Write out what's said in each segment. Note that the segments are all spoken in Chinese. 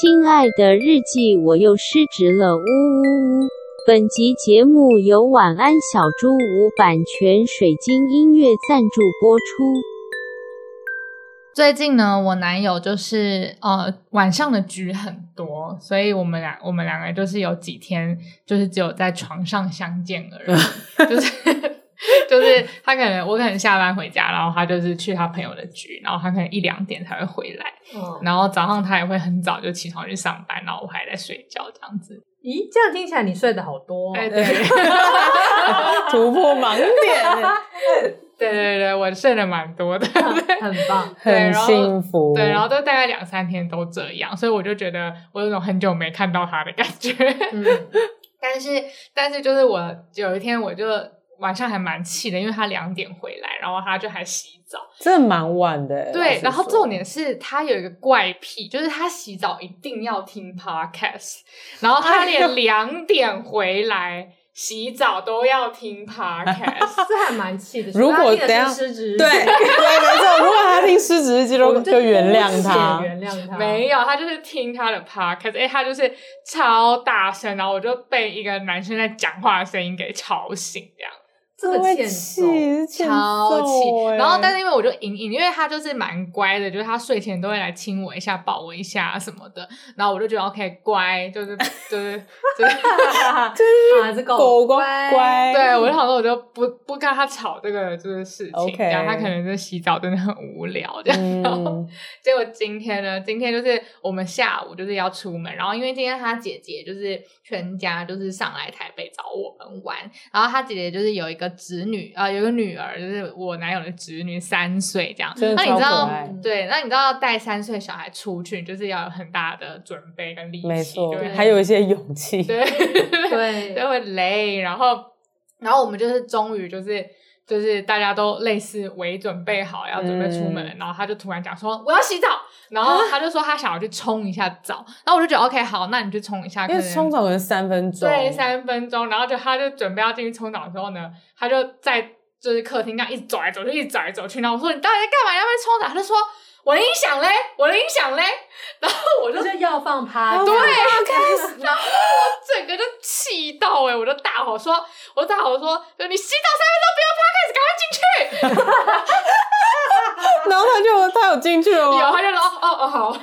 亲爱的日记，我又失职了，呜呜呜！本集节目由晚安小猪屋版权水晶音乐赞助播出。最近呢，我男友就是呃晚上的局很多，所以我们俩我们两个就是有几天就是只有在床上相见而已，就是。就是他可能我可能下班回家，然后他就是去他朋友的局，然后他可能一两点才会回来，嗯，然后早上他也会很早就起床去上班，然后我还在睡觉这样子。咦，这样听起来你睡得好多，哦，对对，突破盲点，对对对，我睡得蛮多的，很棒，很幸福，对，然后都大概两三天都这样，所以我就觉得我有种很久没看到他的感觉，嗯，但是但是就是我有一天我就。晚上还蛮气的，因为他两点回来，然后他就还洗澡，真的蛮晚的。对，然后重点是他有一个怪癖，就是他洗澡一定要听 podcast，然后他连两点回来洗澡都要听 podcast，这还蛮气的。如果等下对对没错，如果他听失职日记，就就原谅他，原谅他。没有，他就是听他的 podcast，哎，他就是超大声，然后我就被一个男生在讲话的声音给吵醒，这样。这个欠揍，超气！然后，但是因为我就隐隐，因为他就是蛮乖的，就是他睡前都会来亲我一下、抱我一下什么的。然后我就觉得 OK，乖，就是就是就是 就是 狗乖乖。对，我就想说，我就不不跟他吵这个这个事情，这样他可能就洗澡真的很无聊这样。然后结果今天呢，今天就是我们下午就是要出门，然后因为今天他姐姐就是全家就是上来台北找我们玩，然后他姐姐就是有一个。侄女啊、呃，有个女儿，就是我男友的侄女，三岁这样。那你知道，对，那你知道带三岁小孩出去，就是要有很大的准备跟力气，没错，还有一些勇气，对 对，就会累。然后，然后我们就是终于就是就是大家都类似为准备好要准备出门，嗯、然后他就突然讲说我要洗澡，然后他就说他想要去冲一下澡，然后我就觉得 OK 好，那你去冲一下，因为冲澡可能三分钟，对，三分钟，然后就他就准备要进去冲澡的时候呢。他就在就是客厅这样一直走来走去，一直走来走去。然后我说：“你到底在干嘛？要不要冲澡？”他就说：“我的音响嘞，我的音响嘞。”然后我就要放趴，对，开始，然后我整个就气到哎、欸，我就大吼说：“我大吼说，就你洗澡三分钟不要趴，开始赶快进去。”然后他就他有进去了吗？有，他就说：“哦哦好。”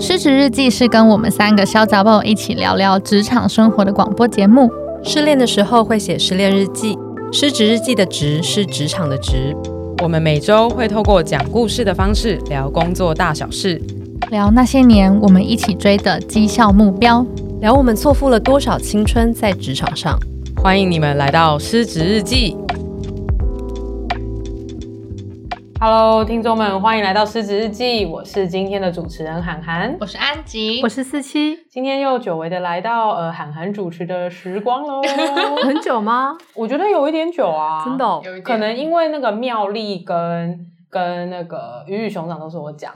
失职日记是跟我们三个小杂宝一起聊聊职场生活的广播节目。失恋的时候会写失恋日记，失职日记的职是职场的职。我们每周会透过讲故事的方式聊工作大小事，聊那些年我们一起追的绩效目标，聊我们错付了多少青春在职场上。欢迎你们来到失职日记。Hello，听众们，欢迎来到狮子日记。我是今天的主持人涵涵，我是安吉，我是四七。今天又久违的来到呃涵涵主持的时光喽。很久吗？我觉得有一点久啊，真的、哦，可能因为那个妙丽跟。跟那个鱼与熊掌都是我讲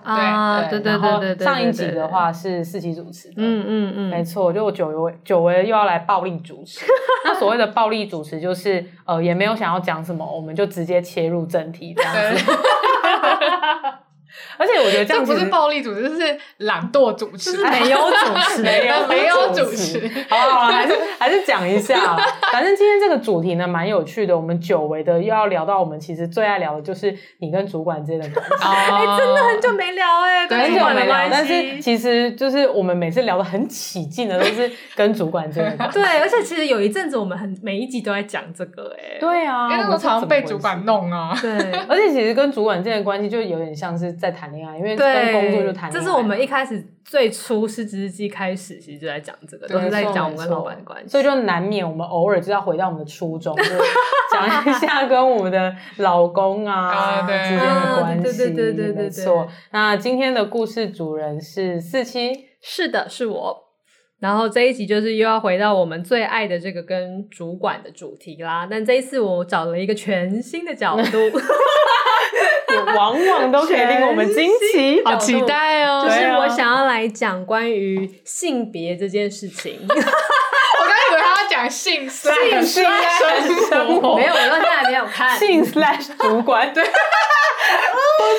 对对对对对对。上一集的话是四期主持的，嗯嗯嗯，没错，就我久违久违又要来暴力主持。那所谓的暴力主持就是呃也没有想要讲什么，我们就直接切入正题这样子。而且我觉得这样这不是暴力主持，就是懒惰主持，就是没有主持，没有没有主持。好了好了，还是还是讲一下。反正今天这个主题呢，蛮有趣的。我们久违的又要聊到我们其实最爱聊的，就是你跟主管之间的关系。哎、欸，真的很久没聊哎、欸，很久没聊。但是其实就是我们每次聊的很起劲的，都是跟主管之间的关系。对，而且其实有一阵子我们很每一集都在讲这个哎、欸。对啊，因为我常常被主管弄啊。对，而且其实跟主管之间的关系就有点像是在谈。谈恋爱，因为跟工作就谈恋爱。这是我们一开始最初失职日记开始，其实就在讲这个，都是在讲我们跟老板的关系，所以就难免我们偶尔就要回到我们的初衷，就讲一下跟我们的老公啊 之间的关系。对对对对对，没错。那今天的故事主人是四七，是的，是我。然后这一集就是又要回到我们最爱的这个跟主管的主题啦。但这一次我找了一个全新的角度。往往都可以令我们惊奇，好期待哦！就是我想要来讲关于性别这件事情。讲性性性生活，没有，我到现在还没有看。性 slash 主管。对，不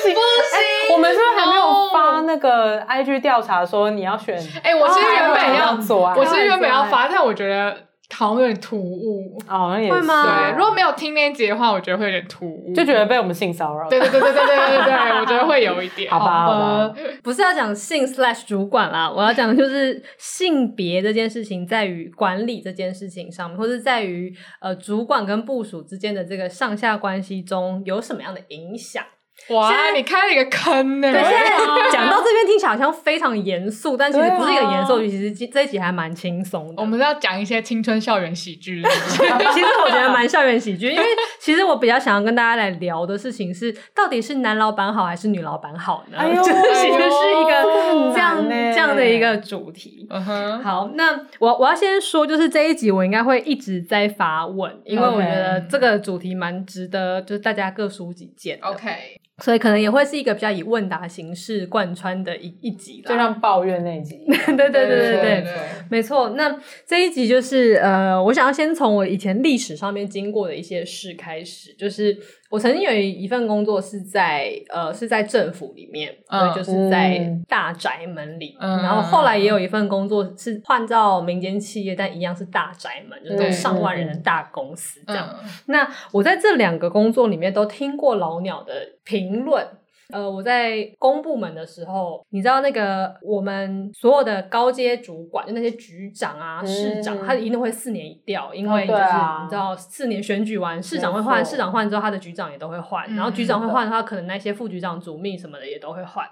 行。不行，我们是不是还没有发那个 IG 调查说你要选，哎，我是原本要做啊，我是原本要发，但我觉得。好像有点突兀哦，那也会吗？对，如果没有听那一集的话，我觉得会有点突兀，就觉得被我们性骚扰。对对对对对对对对，我觉得会有一点。好吧，好吧，不是要讲性 slash 主管啦，我要讲的就是性别这件事情，在于管理这件事情上面，或是在于呃主管跟部署之间的这个上下关系中有什么样的影响。哇，你开了一个坑呢！对，现在 讲到这边听起来好像非常严肃，但其实不是一个严肃，其实这一集还蛮轻松的。我们是要讲一些青春校园喜剧。其实我觉得蛮校园喜剧，因为其实我比较想要跟大家来聊的事情是，到底是男老板好还是女老板好呢？哎呦，其实是一个这样这样的一个主题。嗯哼。好，那我我要先说，就是这一集我应该会一直在发问，因为我觉得这个主题蛮值得，就是大家各抒己见。OK。所以可能也会是一个比较以问答形式贯穿的一一集啦，就像抱怨那一集。对对对对对对，没错。那这一集就是呃，我想要先从我以前历史上面经过的一些事开始，就是。我曾经有一份工作是在呃是在政府里面，所以就是在大宅门里。嗯、然后后来也有一份工作是换到民间企业，但一样是大宅门，就是上万人的大公司这样。嗯、那我在这两个工作里面都听过老鸟的评论。呃，我在公部门的时候，你知道那个我们所有的高阶主管，就那些局长啊、市长，嗯、他一定会四年一调，因为就是、你知道四年选举完，市长会换，市长换之后，他的局长也都会换，嗯、然后局长会换的话，可能那些副局长、主秘什么的也都会换。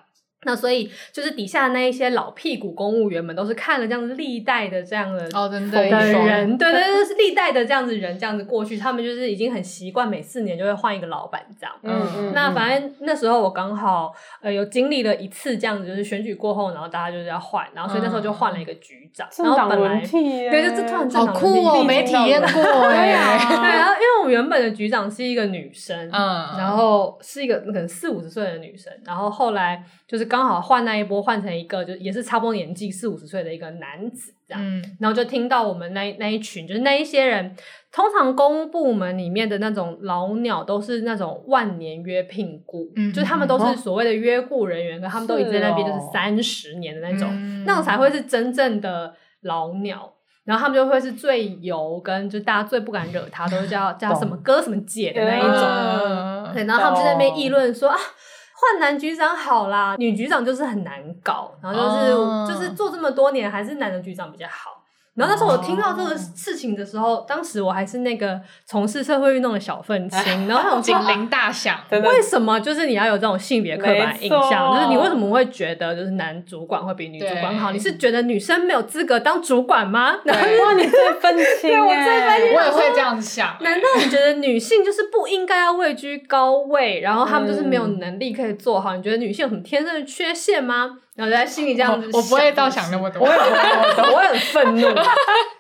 那所以就是底下那一些老屁股公务员们，都是看了这样子历代的这样的哦，真的人，对对对，是历代的这样子人，这样子过去，他们就是已经很习惯每四年就会换一个老板这样。嗯嗯。那反正那时候我刚好呃有经历了一次这样子，就是选举过后，然后大家就是要换，然后所以那时候就换了一个局长，然后本来对，就这突然好酷哦，没体验过 哎。对，然后因为我原本的局长是一个女生，嗯，然后是一个可能四五十岁的女生，然后后来就是刚。刚好换那一波，换成一个就也是差不多年纪四五十岁的一个男子这样，嗯、然后就听到我们那那一群就是那一些人，通常公部门里面的那种老鸟都是那种万年约聘雇，嗯、就是他们都是所谓的约雇人员，他们都已经在那边就是三十年的那种，哦、那种才会是真正的老鸟，然后他们就会是最油跟就大家最不敢惹他，都是叫叫什么哥什么姐的那一种，嗯、对，然后他们就在那边议论说啊。换男局长好啦，女局长就是很难搞，然后就是、oh. 就是做这么多年，还是男的局长比较好。然后那时候我听到这个事情的时候，当时我还是那个从事社会运动的小愤青，然后警铃大响。为什么就是你要有这种性别刻板印象？就是你为什么会觉得就是男主管会比女主管好？你是觉得女生没有资格当主管吗？然后哇，你最愤青，对，我最愤青，我也会这样想。难道你觉得女性就是不应该要位居高位，然后她们就是没有能力可以做好？你觉得女性有什么天生的缺陷吗？然后在心里这样子我，我不会倒 想那么多，我也不会，我很愤怒。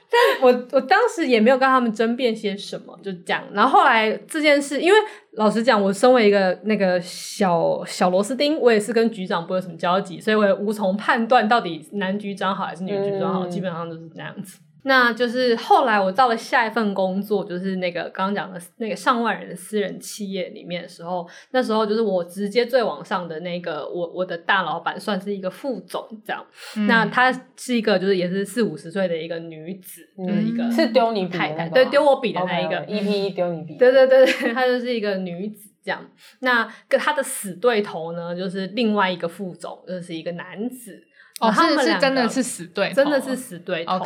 但我我当时也没有跟他们争辩些什么，就这样。然后后来这件事，因为老实讲，我身为一个那个小小螺丝钉，我也是跟局长不会有什么交集，所以我也无从判断到底男局长好还是女局长好，嗯、基本上都是这样子。那就是后来我到了下一份工作，就是那个刚刚讲的那个上万人的私人企业里面的时候，那时候就是我直接最往上的那个我我的大老板算是一个副总这样。嗯、那她是一个就是也是四五十岁的一个女子，嗯、就是一个是丢你太太对丢我笔的那一个 EP 丢你笔，对对对对，她就是一个女子这样。那跟她的死对头呢，就是另外一个副总，就是一个男子。哦，他们是真的是死对头，真的是死对头。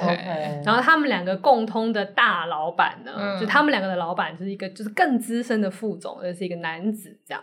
然后他们两个共通的大老板呢，嗯、就他们两个的老板就是一个就是更资深的副总，就是一个男子这样。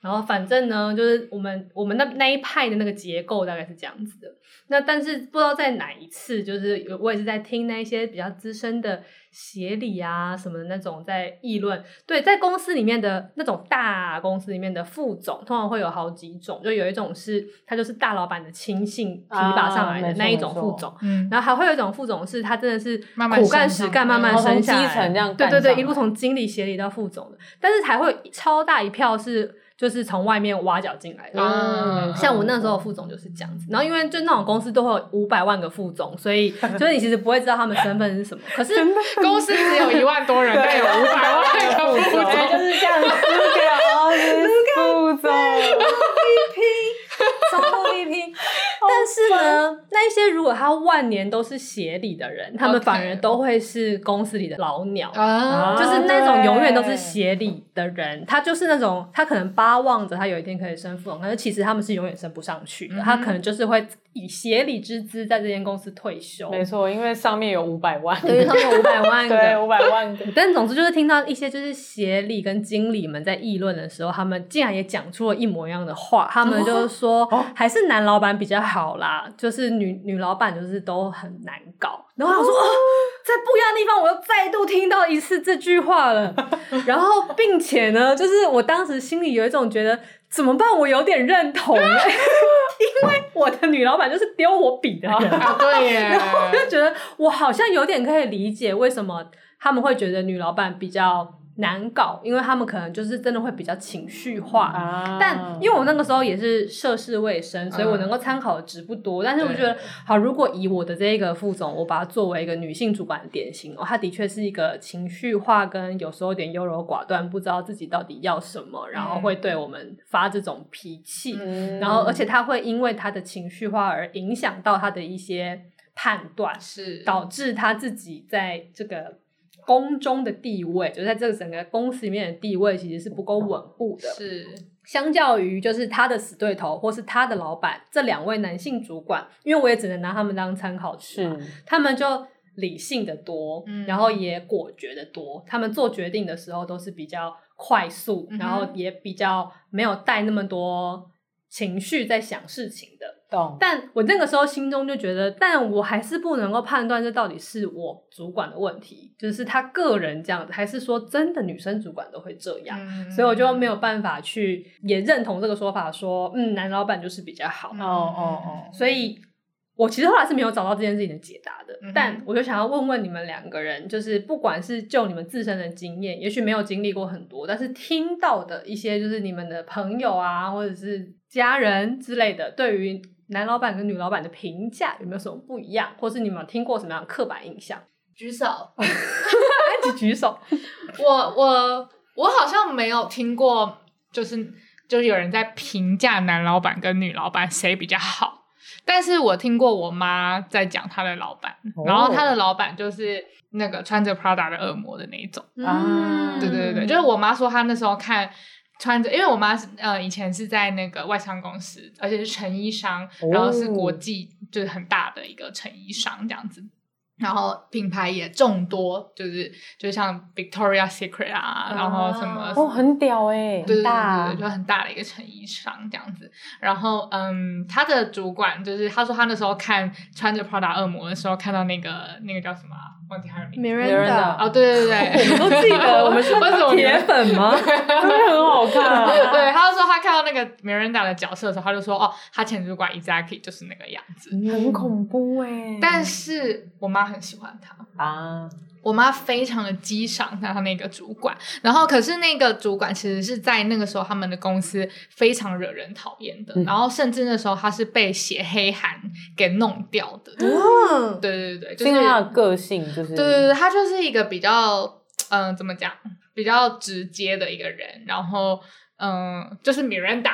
然后反正呢，就是我们我们那那一派的那个结构大概是这样子的。那但是不知道在哪一次，就是我也是在听那一些比较资深的。协理啊什么的那种在议论，对，在公司里面的那种大公司里面的副总，通常会有好几种，就有一种是他就是大老板的亲信提拔上来的那一种副总，嗯，然后还会有一种副总是他真的是苦干实干，慢慢升下来，对对对，一路从经理协理到副总的，但是还会超大一票是。就是从外面挖角进来的，嗯、像我那时候副总就是这样子。然后因为就那种公司都会有五百万个副总，所以 就是你其实不会知道他们身份是什么。可是公司只有一万多人，但有五百万个副总，就是这样子的。副总，副总，VP，总部 VP。些如果他万年都是协理的人，他们反而都会是公司里的老鸟啊，就是那种永远都是协理的人，他就是那种他可能巴望着他有一天可以升副总，但是其实他们是永远升不上去的，嗯、他可能就是会以协理之资在这间公司退休。没错，因为上面有五百万，对，上面有五百万，对，五百万。但总之就是听到一些就是协理跟经理们在议论的时候，他们竟然也讲出了一模一样的话，他们就是说、哦、还是男老板比较好啦，就是女女老板就是都很难搞。然后我说、哦哦，在不一样的地方，我又再度听到一次这句话了。然后并且呢，就是我当时心里有一种觉得怎么办？我有点认同、欸，因为我的女老板就是丢我笔的人。啊、对耶。然后我就觉得我好像有点可以理解为什么他们会觉得女老板比较。难搞，因为他们可能就是真的会比较情绪化，啊、但因为我那个时候也是涉世未深，所以我能够参考的值不多。嗯、但是我觉得，好，如果以我的这个副总，我把它作为一个女性主管的典型，哦，她的确是一个情绪化跟有时候有点优柔寡断，不知道自己到底要什么，然后会对我们发这种脾气，嗯、然后而且她会因为她的情绪化而影响到她的一些判断，是导致她自己在这个。宫中的地位，就在这个整个公司里面的地位，其实是不够稳固的。是，相较于就是他的死对头，或是他的老板这两位男性主管，因为我也只能拿他们当参考值，是他们就理性的多，嗯、然后也果决的多。他们做决定的时候都是比较快速，嗯、然后也比较没有带那么多情绪在想事情的。懂，但我那个时候心中就觉得，但我还是不能够判断这到底是我主管的问题，就是他个人这样子，还是说真的女生主管都会这样，嗯、所以我就没有办法去也认同这个说法说，说嗯，男老板就是比较好。哦哦哦，所以我其实后来是没有找到这件事情的解答的，嗯、但我就想要问问你们两个人，就是不管是就你们自身的经验，也许没有经历过很多，但是听到的一些，就是你们的朋友啊，或者是家人之类的，对于。男老板跟女老板的评价有没有什么不一样，或是你们有听过什么样的刻板印象？举手，一起举手。我我我好像没有听过，就是就是有人在评价男老板跟女老板谁比较好，但是我听过我妈在讲她的老板，哦、然后她的老板就是那个穿着 Prada 的恶魔的那一种啊，对对对对，就是我妈说她那时候看。穿着，因为我妈是呃以前是在那个外商公司，而且是成衣商，哦、然后是国际就是很大的一个成衣商这样子。然后品牌也众多，就是就像 Victoria Secret 啊，然后什么哦，很屌哎，对对对对，就很大的一个成衣商这样子。然后嗯，他的主管就是他说他那时候看穿着 Prada 恶魔的时候，看到那个那个叫什么忘记他的名字，Miranda 哦，对对对，我们都记得，我们是铁粉吗？真的很好看。对，他就说他看到那个 Miranda 的角色的时候，他就说哦，他前主管 Exactly 就是那个样子，很恐怖哎。但是我妈。很喜欢他啊！我妈非常的激赏她，那个主管。然后，可是那个主管其实是在那个时候，他们的公司非常惹人讨厌的。嗯、然后，甚至那时候他是被写黑函给弄掉的。嗯，对对对，就是他的个性，就是对对对，他就是一个比较嗯、呃，怎么讲，比较直接的一个人。然后。嗯，就是 Miranda，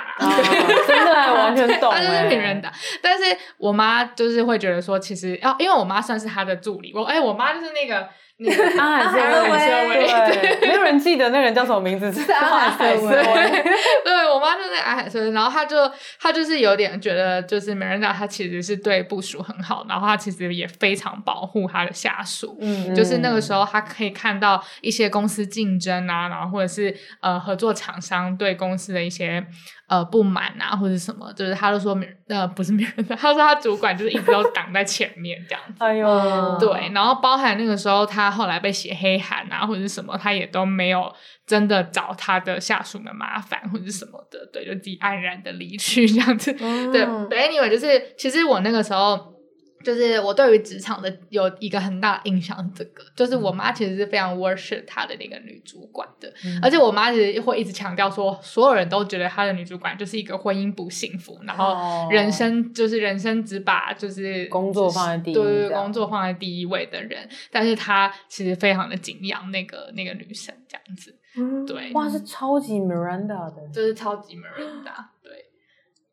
真的完全懂。他就是 Miranda，但是我妈就是会觉得说，其实哦，因为我妈算是他的助理，我哎，我妈就是那个那个阿海瑟薇，对，没有人记得那个人叫什么名字，是阿海瑟薇。对，我妈就是阿海瑟薇，然后她就她就是有点觉得，就是 Miranda 她其实是对部署很好，然后她其实也非常保护她的下属，嗯，就是那个时候她可以看到一些公司竞争啊，然后或者是呃合作厂商对。公司的一些呃不满啊，或者什么，就是他都说呃不是没人，他说他主管就是一直都挡在前面这样子。哎呦，对，然后包含那个时候他后来被写黑函啊，或者是什么，他也都没有真的找他的下属们麻烦或者是什么的，对，就自己黯然的离去这样子。嗯、对，对，anyway，就是其实我那个时候。就是我对于职场的有一个很大的印象，这个就是我妈其实是非常 worship 她的那个女主管的，嗯、而且我妈其实会一直强调说，所有人都觉得她的女主管就是一个婚姻不幸福，然后人生就是人生只把就是工作放在第一，对对，工作放在第一位的人，但是她其实非常的敬仰那个那个女生这样子，对，哇，是超级 Miranda 的，就是超级 Miranda，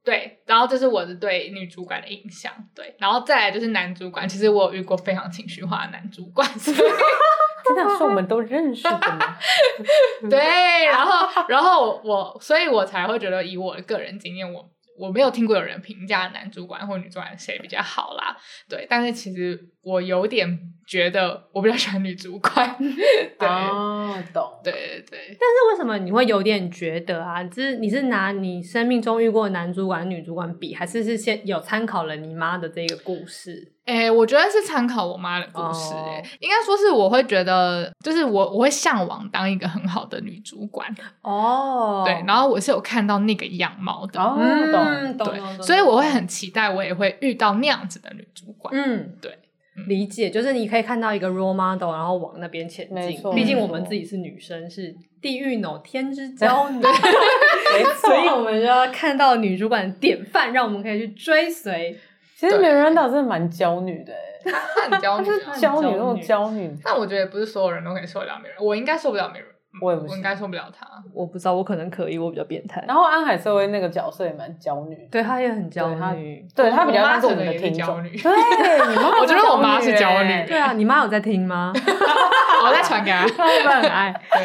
对。然后这是我的对女主管的印象，对，然后再来就是男主管，其实我有遇过非常情绪化的男主管，真的 是我们都认识的吗？对，然后然后我，所以我才会觉得以我的个人经验，我。我没有听过有人评价男主管或女主管谁比较好啦，对，但是其实我有点觉得我比较喜欢女主管，对，哦，懂，对对对。但是为什么你会有点觉得啊？就是你是拿你生命中遇过的男主管、女主管比，还是是先有参考了你妈的这个故事？哎、欸，我觉得是参考我妈的故事、欸，哎、oh.，应该说是我会觉得，就是我我会向往当一个很好的女主管哦，oh. 对，然后我是有看到那个样貌的，哦、oh.，懂，懂，对，所以我会很期待，我也会遇到那样子的女主管，嗯，对，理解，就是你可以看到一个 role model，然后往那边前进，毕竟我们自己是女生，是地狱 no 天之 骄女，没错，所以我们就要看到女主管的典范，让我们可以去追随。其实 Miranda 真的蛮娇女的，她很娇女，娇女那种娇女。但我觉得不是所有人都可以受得了 Miranda，我应该受不了 Miranda，我也不，我应该受不了他。我不知道，我可能可以，我比较变态。然后安海瑟薇那个角色也蛮焦女，对她也很焦女，对她比较像是我们的听众。对，你妈，我觉得我妈是焦女。对啊，你妈有在听吗？我在传给她，她会不会很爱？对。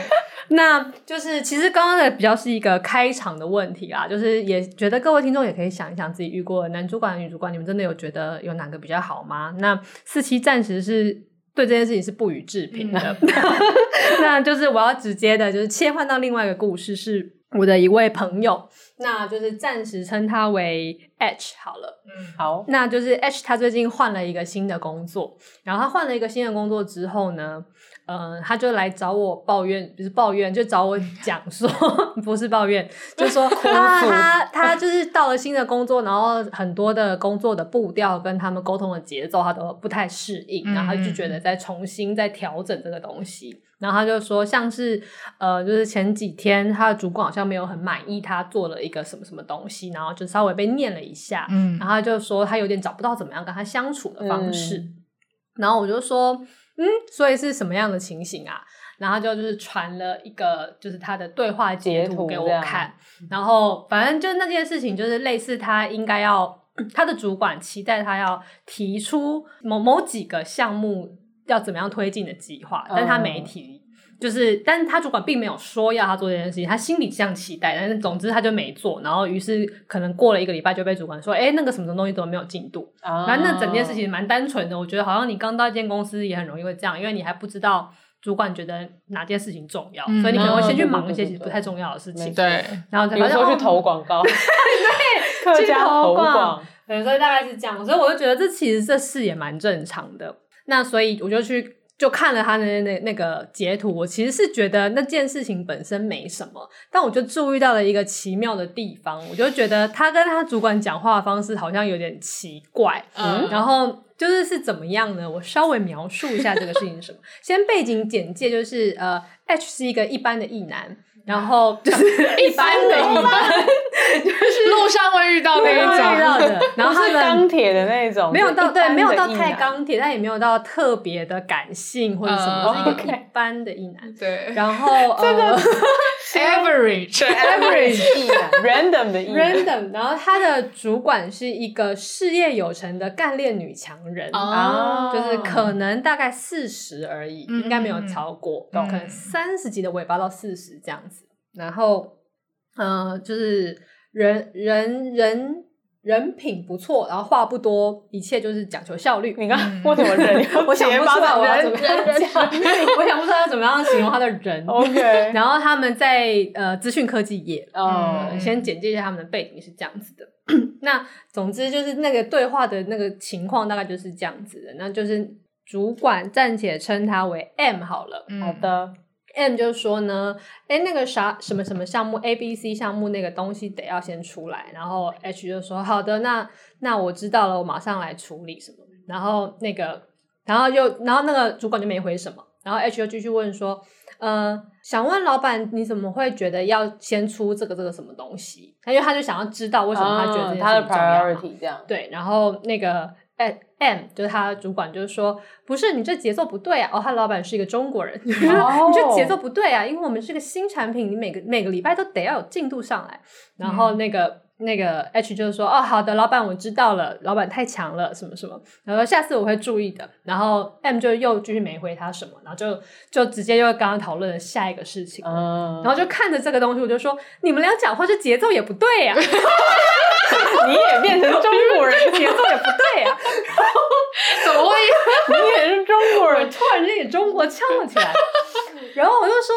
那就是其实刚刚的比较是一个开场的问题啦，就是也觉得各位听众也可以想一想自己遇过的男主管、女主管，你们真的有觉得有哪个比较好吗？那四期暂时是对这件事情是不予置评的，嗯、那就是我要直接的就是切换到另外一个故事，是我的一位朋友，那就是暂时称他为 H 好了，嗯，好，那就是 H 他最近换了一个新的工作，然后他换了一个新的工作之后呢，呃，他就来找我抱怨，不是抱怨，就找我讲说，不是抱怨，就说 啊他他就是到了新的工作，然后很多的工作的步调跟他们沟通的节奏，他都不太适应，然后他就觉得在重新再调整这个东西，然后他就说，像是呃，就是前几天他的主管好像没有很满意他做了一个什么什么东西，然后就稍微被念了一下，嗯，然后他就说他有点找不到怎么样跟他相处的方式，嗯、然后我就说。嗯，所以是什么样的情形啊？然后就就是传了一个就是他的对话截图给我看，然后反正就那件事情就是类似他应该要他的主管期待他要提出某某几个项目要怎么样推进的计划，但他没提。嗯就是，但是他主管并没有说要他做这件事情，他心里这样期待，但是总之他就没做，然后于是可能过了一个礼拜就被主管说，哎、欸，那个什么什么东西怎么没有进度？啊，反正那整件事情蛮单纯的，我觉得好像你刚到一间公司也很容易会这样，因为你还不知道主管觉得哪件事情重要，嗯、所以你可能会先去忙一些其实不太重要的事情，对，然后比如说去投广告，对，去投广，对，所以大概是这样，所以我就觉得这其实这事也蛮正常的，那所以我就去。就看了他的那那那个截图，我其实是觉得那件事情本身没什么，但我就注意到了一个奇妙的地方，我就觉得他跟他主管讲话的方式好像有点奇怪，嗯，然后就是是怎么样呢？我稍微描述一下这个事情是什么。先背景简介就是，呃，H 是一个一般的异男。然后 就是一般的一般，就是路上会遇到那一种。遇到的，然后他是钢铁的那种，没有到对，没有到太钢铁，但也没有到特别的感性或者什么，是一个一般的一男。对，然后这个 average，average 异男，random 的异男，random。然后他的主管是一个事业有成的干练女强人啊，就是可能大概四十而已，应该没有超过，可能三十几的尾巴到四十这样子。然后，呃，就是人人人人品不错，然后话不多，一切就是讲求效率。你看我怎么人？我想不出来我要怎么样讲，我想不出来要怎么样形容他的人。OK。然后他们在呃资讯科技业，呃，嗯，先简介一下他们的背景是这样子的。那总之就是那个对话的那个情况大概就是这样子的。那就是主管暂且称他为 M 好了。好的。M 就说呢，哎，那个啥什么什么项目 A、B、C 项目那个东西得要先出来，然后 H 就说好的，那那我知道了，我马上来处理什么。然后那个，然后又然后那个主管就没回什么，然后 H 又继续问说，呃，想问老板你怎么会觉得要先出这个这个什么东西？他因为他就想要知道为什么他觉得这件事情重要嘛，这样对，然后那个。哎，M 就是他主管，就是说，不是你这节奏不对啊！哦，他老板是一个中国人，你这节奏不对啊！因为我们是个新产品，你每个每个礼拜都得要有进度上来。然后那个那个 H 就是说，哦，好的，老板，我知道了，老板太强了，什么什么，然后下次我会注意的。然后 M 就又继续没回他什么，然后就就直接又刚刚讨论了下一个事情，嗯，然后就看着这个东西，我就说，你们俩讲话这节奏也不对呀，你也变成中国人，节奏也不对呀，怎么会？你也是中国人，突然间也中国腔了起来，然后我就说，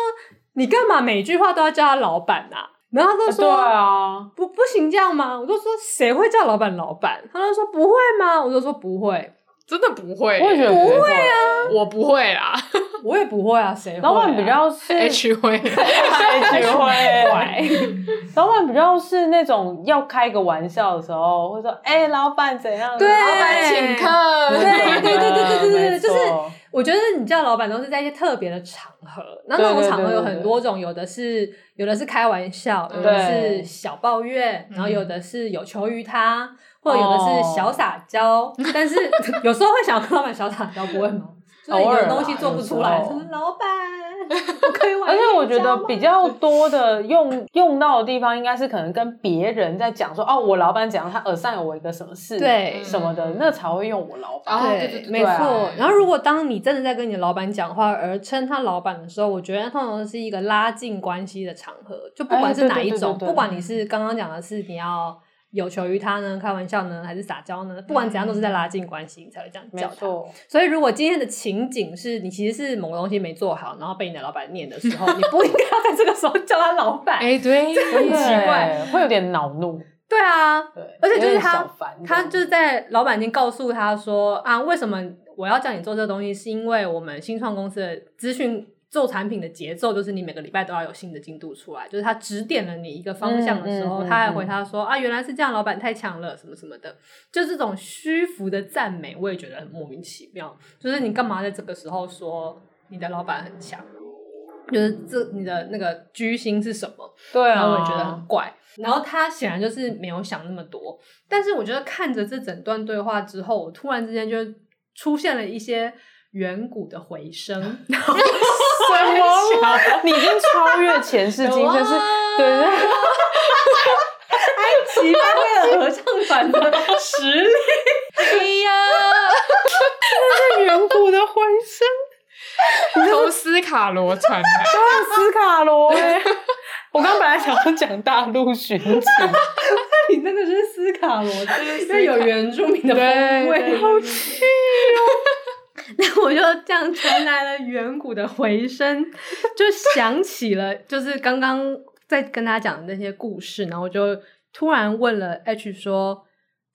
你干嘛每句话都要叫他老板呐？然后他就说：“对啊，不不行这样吗？”我就说：“谁会叫老板老板？”他就说：“不会吗？”我就说：“不会，真的不会。”我也觉得不会啊，我不会啊，我也不会啊。谁会？老板比较是 H 会，H 会。老板比较是那种要开个玩笑的时候，会说：“哎，老板怎样？”对，老板请客。对对对对对对对，就是。我觉得你叫老板都是在一些特别的场合，那那种场合有很多种，有的是有的是开玩笑，有的是小抱怨，然后有的是有求于他，或者有的是小撒娇。但是 有时候会想要跟老板小撒娇，不会吗？就是有东西做不出来，说老板。不可以而且我觉得比较多的用用到的地方，应该是可能跟别人在讲说，哦，我老板讲他耳上有我一个什么事，对什么的，那才会用我老板。对对对，没错。然后如果当你真的在跟你的老板讲话而称他老板的时候，我觉得通常是一个拉近关系的场合，就不管是哪一种，不管你是刚刚讲的是你要。有求于他呢？开玩笑呢？还是撒娇呢？不管怎样，都是在拉近关系，你才会这样叫他。所以，如果今天的情景是你其实是某个东西没做好，然后被你的老板念的时候，你不应该要在这个时候叫他老板。哎，对，很奇怪，会有点恼怒。对啊，对，而且就是他，他就是在老板已经告诉他说啊，为什么我要叫你做这个东西？是因为我们新创公司的资讯。做产品的节奏就是你每个礼拜都要有新的进度出来，就是他指点了你一个方向的时候，嗯嗯嗯、他还回他说啊，原来是这样，老板太强了，什么什么的，就这种虚浮的赞美，我也觉得很莫名其妙。就是你干嘛在这个时候说你的老板很强？就是这你的那个居心是什么？对啊，然后我也觉得很怪。然后他显然就是没有想那么多。但是我觉得看着这整段对话之后，我突然之间就出现了一些远古的回声。什么？你已经超越前世今生，是对对，埃及般的合唱团的实力。哎呀，这是远古的回声，从斯卡罗传来，对，斯卡罗。我刚本来想要讲大陆寻奇，你真的是斯卡罗，真的有原住民的风味，好气哦。那我就这样传来了远古的回声，就想起了就是刚刚在跟他讲的那些故事，然后我就突然问了 H 说：“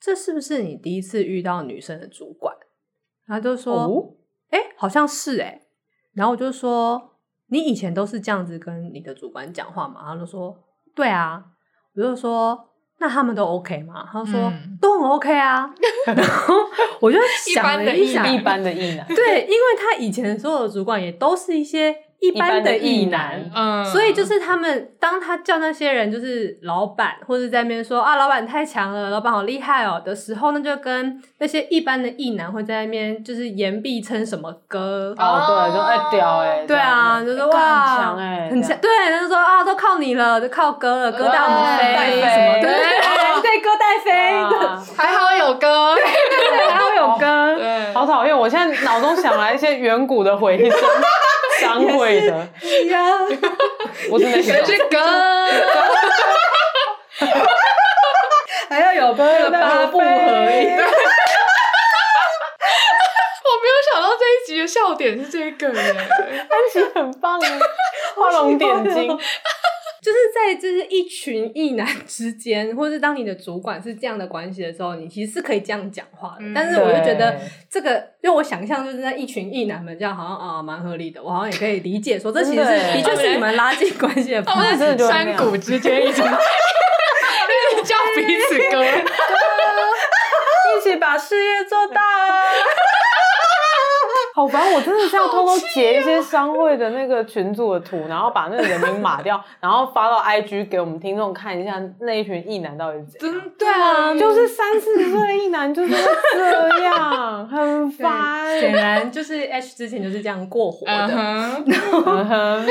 这是不是你第一次遇到女生的主管？”然后就说：“哦，哎，好像是哎。”然后我就说：“你以前都是这样子跟你的主管讲话嘛？”然后就说：“对啊。”我就说。那他们都 OK 吗？他说、嗯、都很 OK 啊。然后我就想了一想，一般的异男，对，因为他以前所有的主管也都是一些。一般的异男，嗯，所以就是他们当他叫那些人就是老板，或者在那边说啊，老板太强了，老板好厉害哦的时候，那就跟那些一般的异男会在那边就是言必称什么哥哦，对，就爱屌哎，对啊，就说哇，很强哎，很强，对，他就说啊，都靠你了，都靠哥了，哥带我们飞什么，对。对，哥带飞，还好有歌，对对对，还好有歌，对，好讨厌，我现在脑中想来一些远古的回声。商会的，呀，我真的是歌，还要有八八不合一。我没有想到这一集的笑点是这个耶，安琪很棒耶，画龙点睛。就是在就是一群异男之间，或是当你的主管是这样的关系的时候，你其实是可以这样讲话的。嗯、但是我就觉得这个，因为我想象就是在一群异男们这样，好像啊蛮合理的。我好像也可以理解说，这其实是的确是你们拉近关系的方式。真的山谷之间一种，叫彼此哥，一起把事业做大。好烦！我真的是要偷偷截一些商会的那个群组的图，然后把那个人名码掉，然后发到 IG 给我们听众看一下那一群异男到底是怎样。对啊，就是三四十岁的异男就是这样，很 烦。显然就是 H 之前就是这样过活的。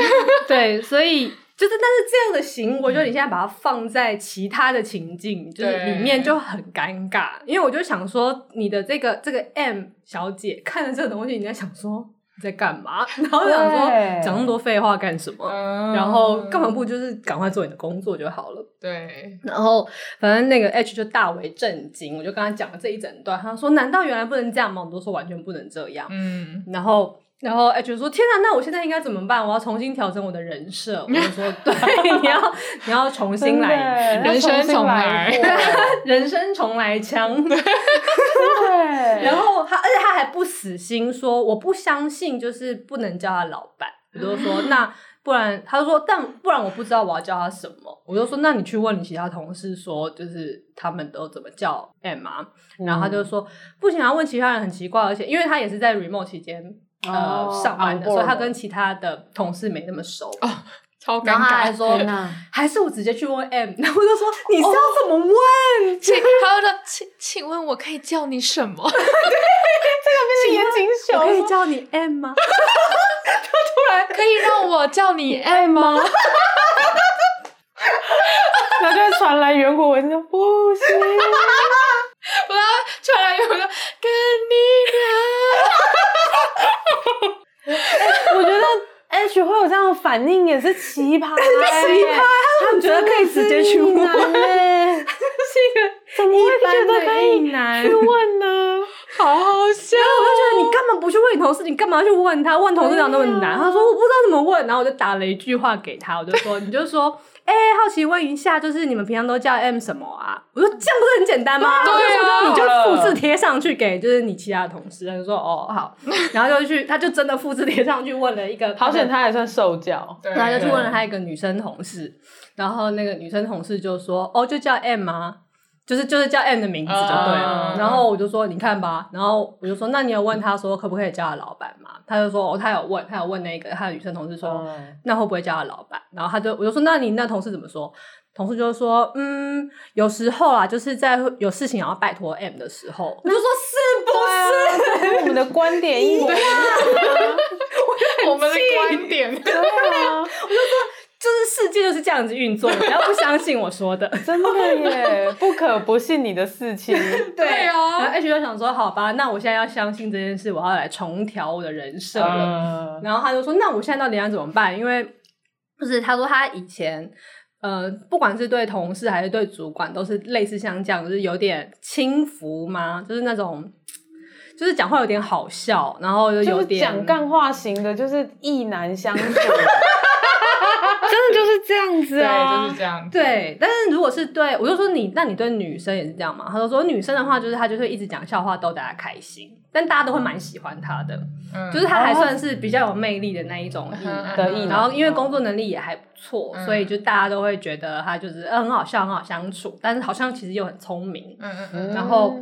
对，所以就是，但是这样的行为，我觉得你现在把它放在其他的情境，就是里面就很尴尬。因为我就想说，你的这个这个 M 小姐看了这个东西，你在想说你在干嘛？然后就想说讲那么多废话干什么？然后干嘛不就是赶快做你的工作就好了？对。然后反正那个 H 就大为震惊，我就跟他讲了这一整段，他说：“难道原来不能这样吗？”我都说完全不能这样。嗯，然后。然后 H 说：“天哪，那我现在应该怎么办？我要重新调整我的人设。”我就说：“对，你要你要重新来，人生重来，人生重来枪。”对。然后他，而且他还不死心，说：“我不相信，就是不能叫他老板。”我就说：“那不然？”他就说：“但不然，我不知道我要叫他什么。”我就说：“那你去问你其他同事，说就是他们都怎么叫 M 啊？”然后他就说：“不行，要问其他人很奇怪，而且因为他也是在 remote 期间。”呃，上班的，所以他跟其他的同事没那么熟，哦，超尴尬。然后他还说，还是我直接去问 M，然后我就说，你是要怎么问？请，他就说，请，请问我可以叫你什么？对，这个变成言情小说，可以叫你 M 吗？他突然可以让我叫你 M 吗？然后 就传来远古文就不行，我要传来远古说跟你聊。我觉得 H 会有这样的反应也是奇葩，奇葩，他们觉得可以直接去问，是一个怎么会觉得可以去问呢？好好笑，我就觉得你干嘛不去问你同事？你干嘛去问他？问同事长那么难？他说我不知道怎么问，然后我就打了一句话给他，我就说你就说。哎、欸，好奇问一下，就是你们平常都叫 M 什么啊？我说这样不是很简单吗？对啊，你就复制贴上去给就是你其他的同事，他就说哦好，然后就去，他就真的复制贴上去问了一个，好险他还算受教，然后就去问了他一个女生同事，然后那个女生同事就说哦，就叫 M 吗？就是就是叫 M 的名字就对了，uh, 然后我就说你看吧，然后我就说那你有问他说可不可以叫他老板吗？他就说哦，他有问，他有问那个他的女生同事说，uh, 那会不会叫他老板？然后他就我就说那你那同事怎么说？同事就说嗯，有时候啊，就是在有事情要拜托 M 的时候，我就说是不是？啊、我们的观点一样，我们的观点对啊，我就说。就是世界就是这样子运作的，不要不相信我说的，真的耶，不可不信你的事情。对啊，然后 H 就想说，好吧，那我现在要相信这件事，我要来重调我的人设了。Uh... 然后他就说，那我现在到底要怎么办？因为就是他说他以前呃，不管是对同事还是对主管，都是类似像这样，就是有点轻浮嘛，就是那种就是讲话有点好笑，然后又有点讲干话型的，就是意难相处。真的就是这样子啊，对，就是这样。对，但是如果是对，我就说你，那你对女生也是这样吗？他就说女生的话，就是她就会一直讲笑话逗大家开心，但大家都会蛮喜欢她的，嗯，就是她还算是比较有魅力的那一种异男的异男。然后因为工作能力也还不错，嗯，所以就大家都会觉得她就是很好笑，很好相处，但是好像其实又很聪明。嗯嗯嗯。然后，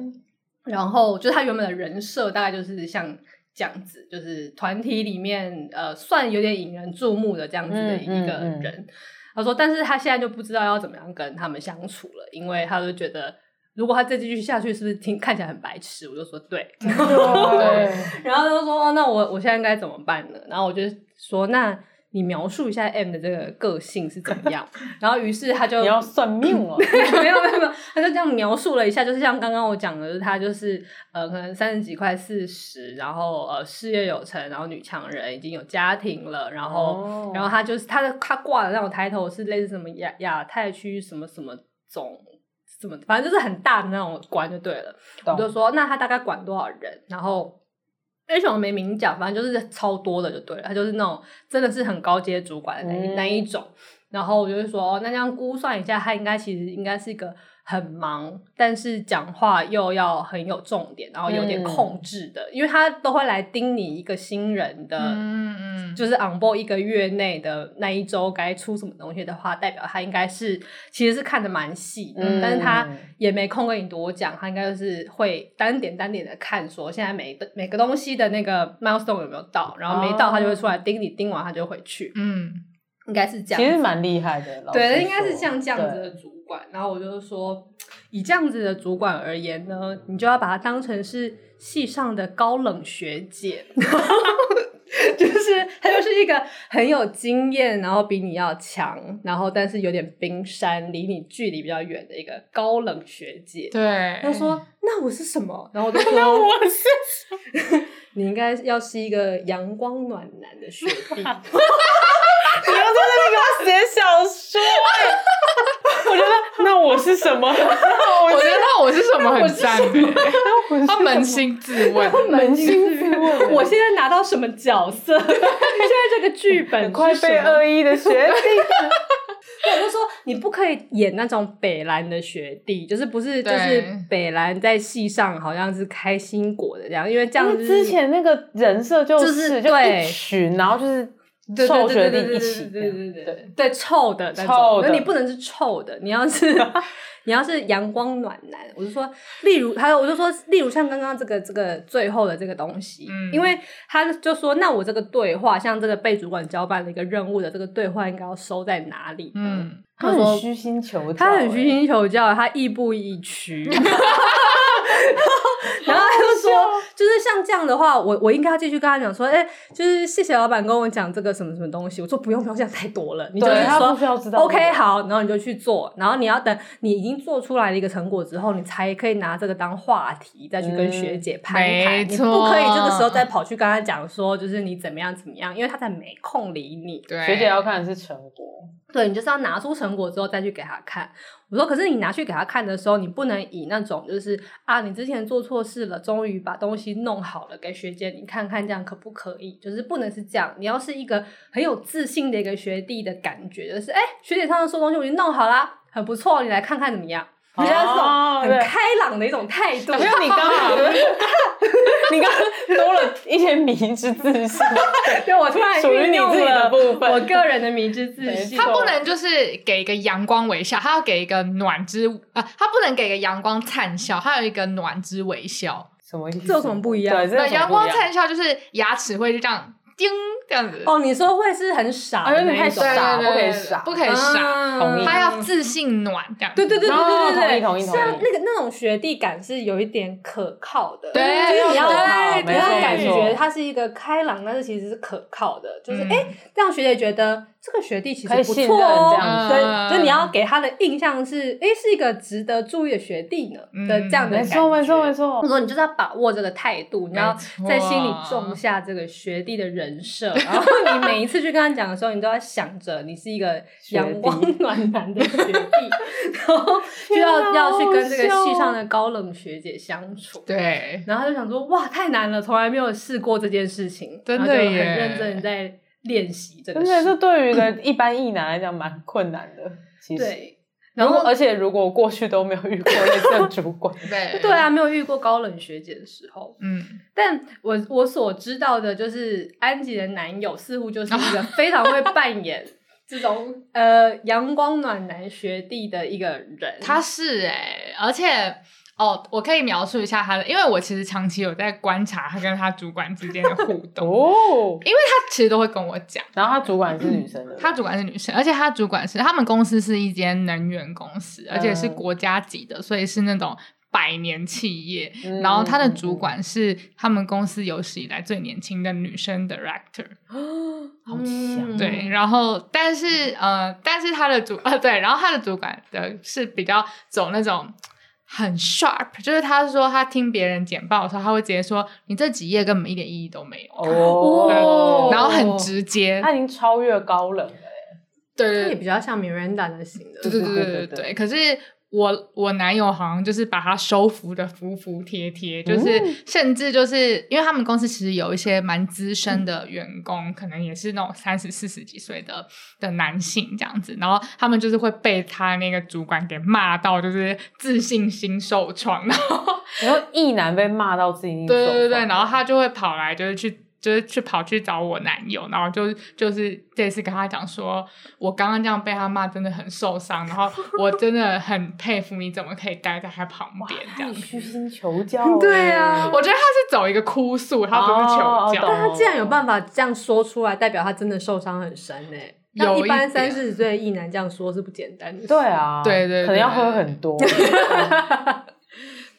然后就是她原本的人设大概就是像。这样子就是团体里面呃，算有点引人注目的这样子的一个人。嗯嗯嗯、他说，但是他现在就不知道要怎么样跟他们相处了，因为他就觉得，如果他再继续下去，是不是听看起来很白痴？我就说对，对，然后他就说，哦，那我我现在该怎么办呢？然后我就说那。你描述一下 M 的这个个性是怎么样？然后于是他就你要算命了，没有没有没有，他就这样描述了一下，就是像刚刚我讲的，他就是呃，可能三十几快四十，然后呃，事业有成，然后女强人，已经有家庭了，然后、哦、然后他就是他的他挂的那种抬头是类似什么亚亚太区什么什么总什么，反正就是很大的那种官就对了。我就说那他大概管多少人？然后。为什么没明讲？反正就是超多的就对了，他就是那种真的是很高阶主管的那一、嗯、那一种。然后我就会说，哦，那这样估算一下，他应该其实应该是一个。很忙，但是讲话又要很有重点，然后有点控制的，嗯、因为他都会来盯你一个新人的，嗯嗯，就是 on board 一个月内的那一周该出什么东西的话，代表他应该是其实是看的蛮细的，嗯，但是他也没空跟你多讲，他应该就是会单点单点的看，说现在每个每个东西的那个 milestone 有没有到，然后没到他就会出来盯你，盯完他就回去，嗯，应该是这样，其实蛮厉害的，对，应该是像这样子的主管。然后我就说，以这样子的主管而言呢，你就要把他当成是系上的高冷学姐。就是他就是一个很有经验，然后比你要强，然后但是有点冰山，离你距离比较远的一个高冷学姐。对，他说：“那我是什么？”然后我就说：“那我是什么？你应该要是一个阳光暖男的学弟。” 你要在那边给我写小说？我觉得那我是什么？我觉得那我是什么很赞的。他扪心自问，扪心自问，我现在拿到什么角色？现在这个剧本快被恶意的学弟。我就说你不可以演那种北蓝的学弟，就是不是就是北蓝在戏上好像是开心果的这样，因为这样之前那个人设就是就一群，然后就是。臭决定一起，对对对对对，臭的，臭的，你不能是臭的，你要是 你要是阳光暖男，我就说，例如还有，我就说，例如像刚刚这个这个最后的这个东西，嗯，因为他就说，那我这个对话，像这个被主管交办的一个任务的这个对话，应该要收在哪里？嗯，他很虚心求教，他很虚心求教，他亦步亦趋。然后他就说，就是像这样的话，我我应该要继续跟他讲说，哎，就是谢谢老板跟我讲这个什么什么东西。我说不用不用，这样太多了。你就是说，OK 好，然后你就去做，然后你要等你已经做出来了一个成果之后，你才可以拿这个当话题再去跟学姐攀谈。你不可以这个时候再跑去跟他讲说，就是你怎么样怎么样，因为他才没空理你。对，学姐要看的是成果。对，你就是要拿出成果之后再去给他看。我说，可是你拿去给他看的时候，你不能以那种就是啊，你之前做错事了，终于把东西弄好了，给学姐你看看，这样可不可以？就是不能是这样，你要是一个很有自信的一个学弟的感觉，就是哎，学姐上次说东西我已经弄好啦，很不错，你来看看怎么样？比较这种很开朗的一种态度。没有你刚好，你刚刚多了一些迷之自信。对，我突然属于你自己的部分，我个人的迷之自信。他不能就是给一个阳光微笑，他要给一个暖之啊，他不能给一个阳光灿笑，他有一个暖之微笑。什么意思？这有什么不一样？对，阳光灿笑就是牙齿会就这样。叮，这样子哦，你说会是很傻，有点太傻，不可以傻，不可以傻，他要自信暖这样。对对对对对对，同意同意同意。像那个那种学弟感是有一点可靠的，对，就是你要你要感觉他是一个开朗，但是其实是可靠的，就是哎，让学姐觉得这个学弟其实不错哦。对，就你要给他的印象是，哎，是一个值得注意的学弟呢的这样的感觉。没错没错没错。或者说你就是要把握这个态度，你要在心里种下这个学弟的人。人设，然后你每一次去跟他讲的时候，你都要想着你是一个阳光暖男的学弟，然后就要要去跟这个系上的高冷学姐相处。对，然后他就想说，哇，太难了，从来没有试过这件事情，真的耶，很认真在练习这个事。真的，这对于一个一般异男来讲蛮困难的。其实。对然后，而且如果过去都没有遇过那个主管，对对啊，没有遇过高冷学姐的时候，嗯，但我我所知道的就是安吉的男友似乎就是一个 非常会扮演这种呃阳光暖男学弟的一个人，他是哎、欸，而且。哦，我可以描述一下他的，因为我其实长期有在观察他跟他主管之间的互 动哦，因为他其实都会跟我讲，然后他主管是女生的，他主管是女生，而且他主管是他们公司是一间能源公司，而且是国家级的，所以是那种百年企业。嗯、然后他的主管是他们公司有史以来最年轻的女生 director，哦，好强，对。然后，但是呃，但是他的主呃对，然后他的主管的是比较走那种。很 sharp，就是他说他听别人简报的时候，他会直接说你这几页根本一点意义都没有。哦，然后很直接，他已经超越高冷了，对对，也比较像 Miranda 的型的，对对对对对，可是。我我男友好像就是把他收服的服服帖帖，就是甚至就是因为他们公司其实有一些蛮资深的员工，嗯、可能也是那种三十四十几岁的的男性这样子，然后他们就是会被他那个主管给骂到，就是自信心受创，然后然后一男被骂到自信心受创，对对对，然后他就会跑来就是去。就是去跑去找我男友，然后就就是这次跟他讲说，我刚刚这样被他骂，真的很受伤，然后我真的很佩服你怎么可以待在他旁边这样，虚心求教。对啊，我觉得他是走一个哭诉，他不是求教。但他既然有办法这样说出来，代表他真的受伤很深诶。有一般三四十岁的异男这样说是不简单的。对啊，对对，可能要喝很多。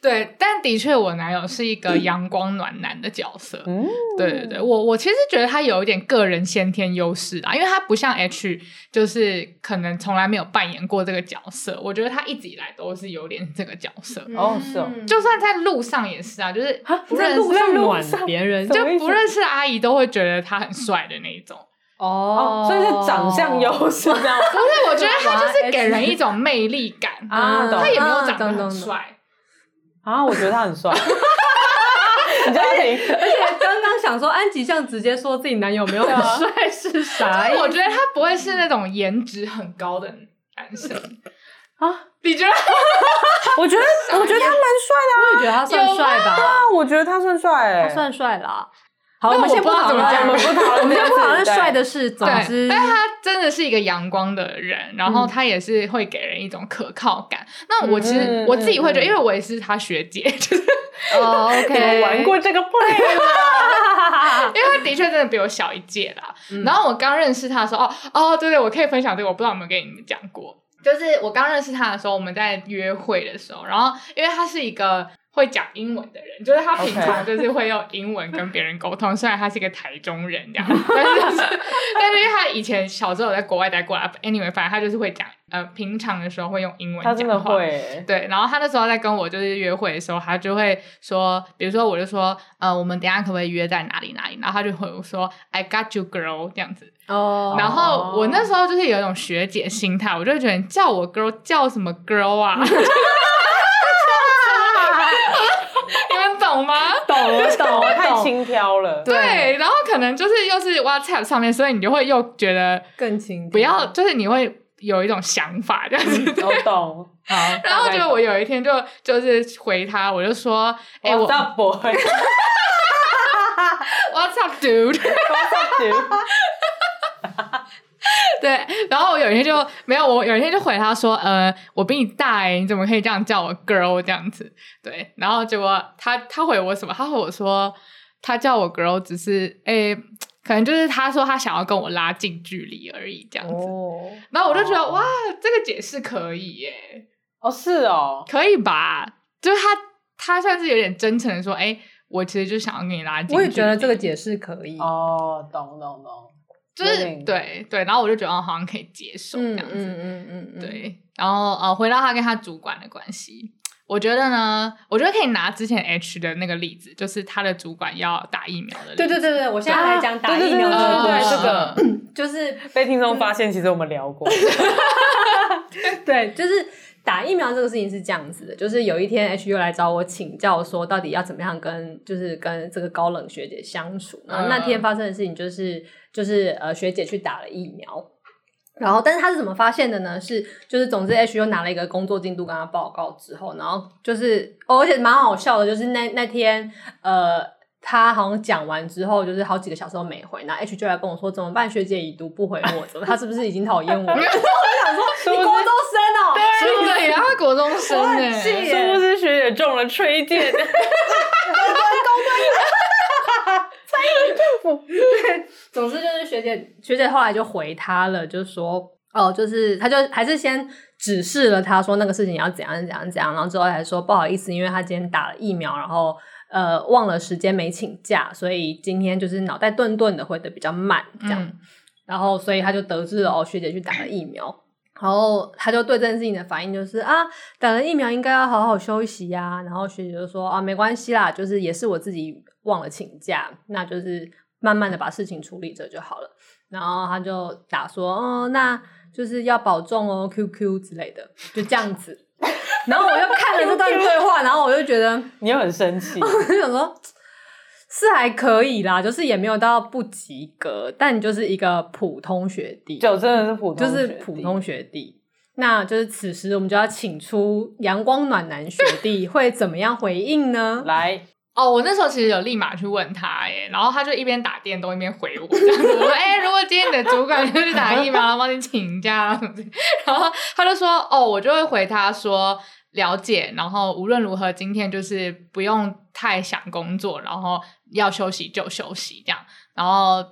对，但的确我男友是一个阳光暖男的角色。嗯，对对对，我我其实觉得他有一点个人先天优势啊，因为他不像 H，就是可能从来没有扮演过这个角色。我觉得他一直以来都是有点这个角色。哦，是哦，就算在路上也是啊，就是在路上暖别人，就不认识阿姨都会觉得他很帅的那一种。哦，所以是长相优势这样。不是，我觉得他就是给人一种魅力感啊，他也没有长得很帅。啊，我觉得他很帅。你家庭，而且刚刚想说安吉像直接说自己男友没有很帅是啥？我觉得他不会是那种颜值很高的男生啊？你觉得？我觉得，我觉得他蛮帅的。我也觉得他算帅吧。啊，我觉得他算帅，他算帅啦。好，我们先不讨论，我们不讨论，我们先不讨论帅的事。总之，但他真的是一个阳光的人，然后他也是会给人一种可靠感。那我其实我自己会觉得，因为我也是他学姐，就是哦，OK，玩过这个 play 吗，因为他的确真的比我小一届啦。然后我刚认识他的时候，哦哦，对对，我可以分享这个，我不知道有没有跟你们讲过，就是我刚认识他的时候，我们在约会的时候，然后因为他是一个。会讲英文的人，就是他平常就是会用英文跟别人沟通。虽然他是一个台中人这样，但是就是，但是因为他以前小时候有在国外待过啊，anyway，反正他就是会讲，呃，平常的时候会用英文讲话。他真的会。对，然后他那时候在跟我就是约会的时候，他就会说，比如说我就说，呃，我们等一下可不可以约在哪里哪里？然后他就会说，I got you, girl，这样子。哦。然后我那时候就是有一种学姐心态，我就觉得叫我 girl 叫什么 girl 啊？懂吗？懂了，懂，太轻佻了。对，然后可能就是又是 WhatsApp 上面，所以你就会又觉得更轻。不要，就是你会有一种想法这样子。我懂。好。然后就我有一天就就是回他，我就说：“哎，我 What's up, boy? What's up, dude? What's up, dude?” 对，然后我有一天就没有，我有一天就回他说，呃，我比你大哎，你怎么可以这样叫我 girl 这样子？对，然后结果他他回我什么？他回我说他叫我 girl 只是哎，可能就是他说他想要跟我拉近距离而已这样子。哦，然后我就觉得、哦、哇，这个解释可以耶。哦，是哦，可以吧？就是他他算是有点真诚的说，哎，我其实就想要跟你拉近距离。我也觉得这个解释可以。哦，懂懂懂。就是对对，然后我就觉得哦，好像可以接受这样子，嗯嗯嗯嗯，对。然后呃，回到他跟他主管的关系，我觉得呢，我觉得可以拿之前 H 的那个例子，就是他的主管要打疫苗的例子。对对对对，我现在来讲打疫苗的。对这个，就是被听众发现，其实我们聊过。对，就是。打疫苗这个事情是这样子的，就是有一天 H 又来找我请教，说到底要怎么样跟就是跟这个高冷学姐相处。然后那天发生的事情就是就是呃学姐去打了疫苗，然后但是他是怎么发现的呢？是就是总之 H 又拿了一个工作进度跟他报告之后，然后就是哦，而且蛮好笑的，就是那那天呃。他好像讲完之后，就是好几个小时都没回，然后 H 就来跟我说怎么办？学姐已读不回我，怎么？他是不是已经讨厌我了？我就想说，你国中生哦、喔，对对呀，他国中生哎，是不是学姐中了推荐？高端高端，蔡英文政府。对，总之就是学姐，学姐后来就回他了，就说哦，就是他就还是先指示了他说那个事情要怎样怎样怎样，然后之后还说不好意思，因为他今天打了疫苗，然后。呃，忘了时间没请假，所以今天就是脑袋钝钝的，回的比较慢，这样。嗯、然后，所以他就得知了哦，学姐去打了疫苗，然后他就对这件事情的反应就是啊，打了疫苗应该要好好休息呀、啊。然后学姐就说啊，没关系啦，就是也是我自己忘了请假，那就是慢慢的把事情处理着就好了。然后他就打说，哦，那就是要保重哦，QQ 之类的，就这样子。然后我又看了这段对话，然后我就觉得 你又很生气，我就想说，是还可以啦，就是也没有到不及格，但你就是一个普通学弟，就真的是普通，就是普通学弟。那就是此时我们就要请出阳光暖男学弟，会怎么样回应呢？来。哦，我那时候其实有立马去问他，耶，然后他就一边打电动一边回我这样子。我说，哎，如果今天你的主管就是打疫苗，帮你请假，然后他就说，哦，我就会回他说了解，然后无论如何今天就是不用太想工作，然后要休息就休息这样，然后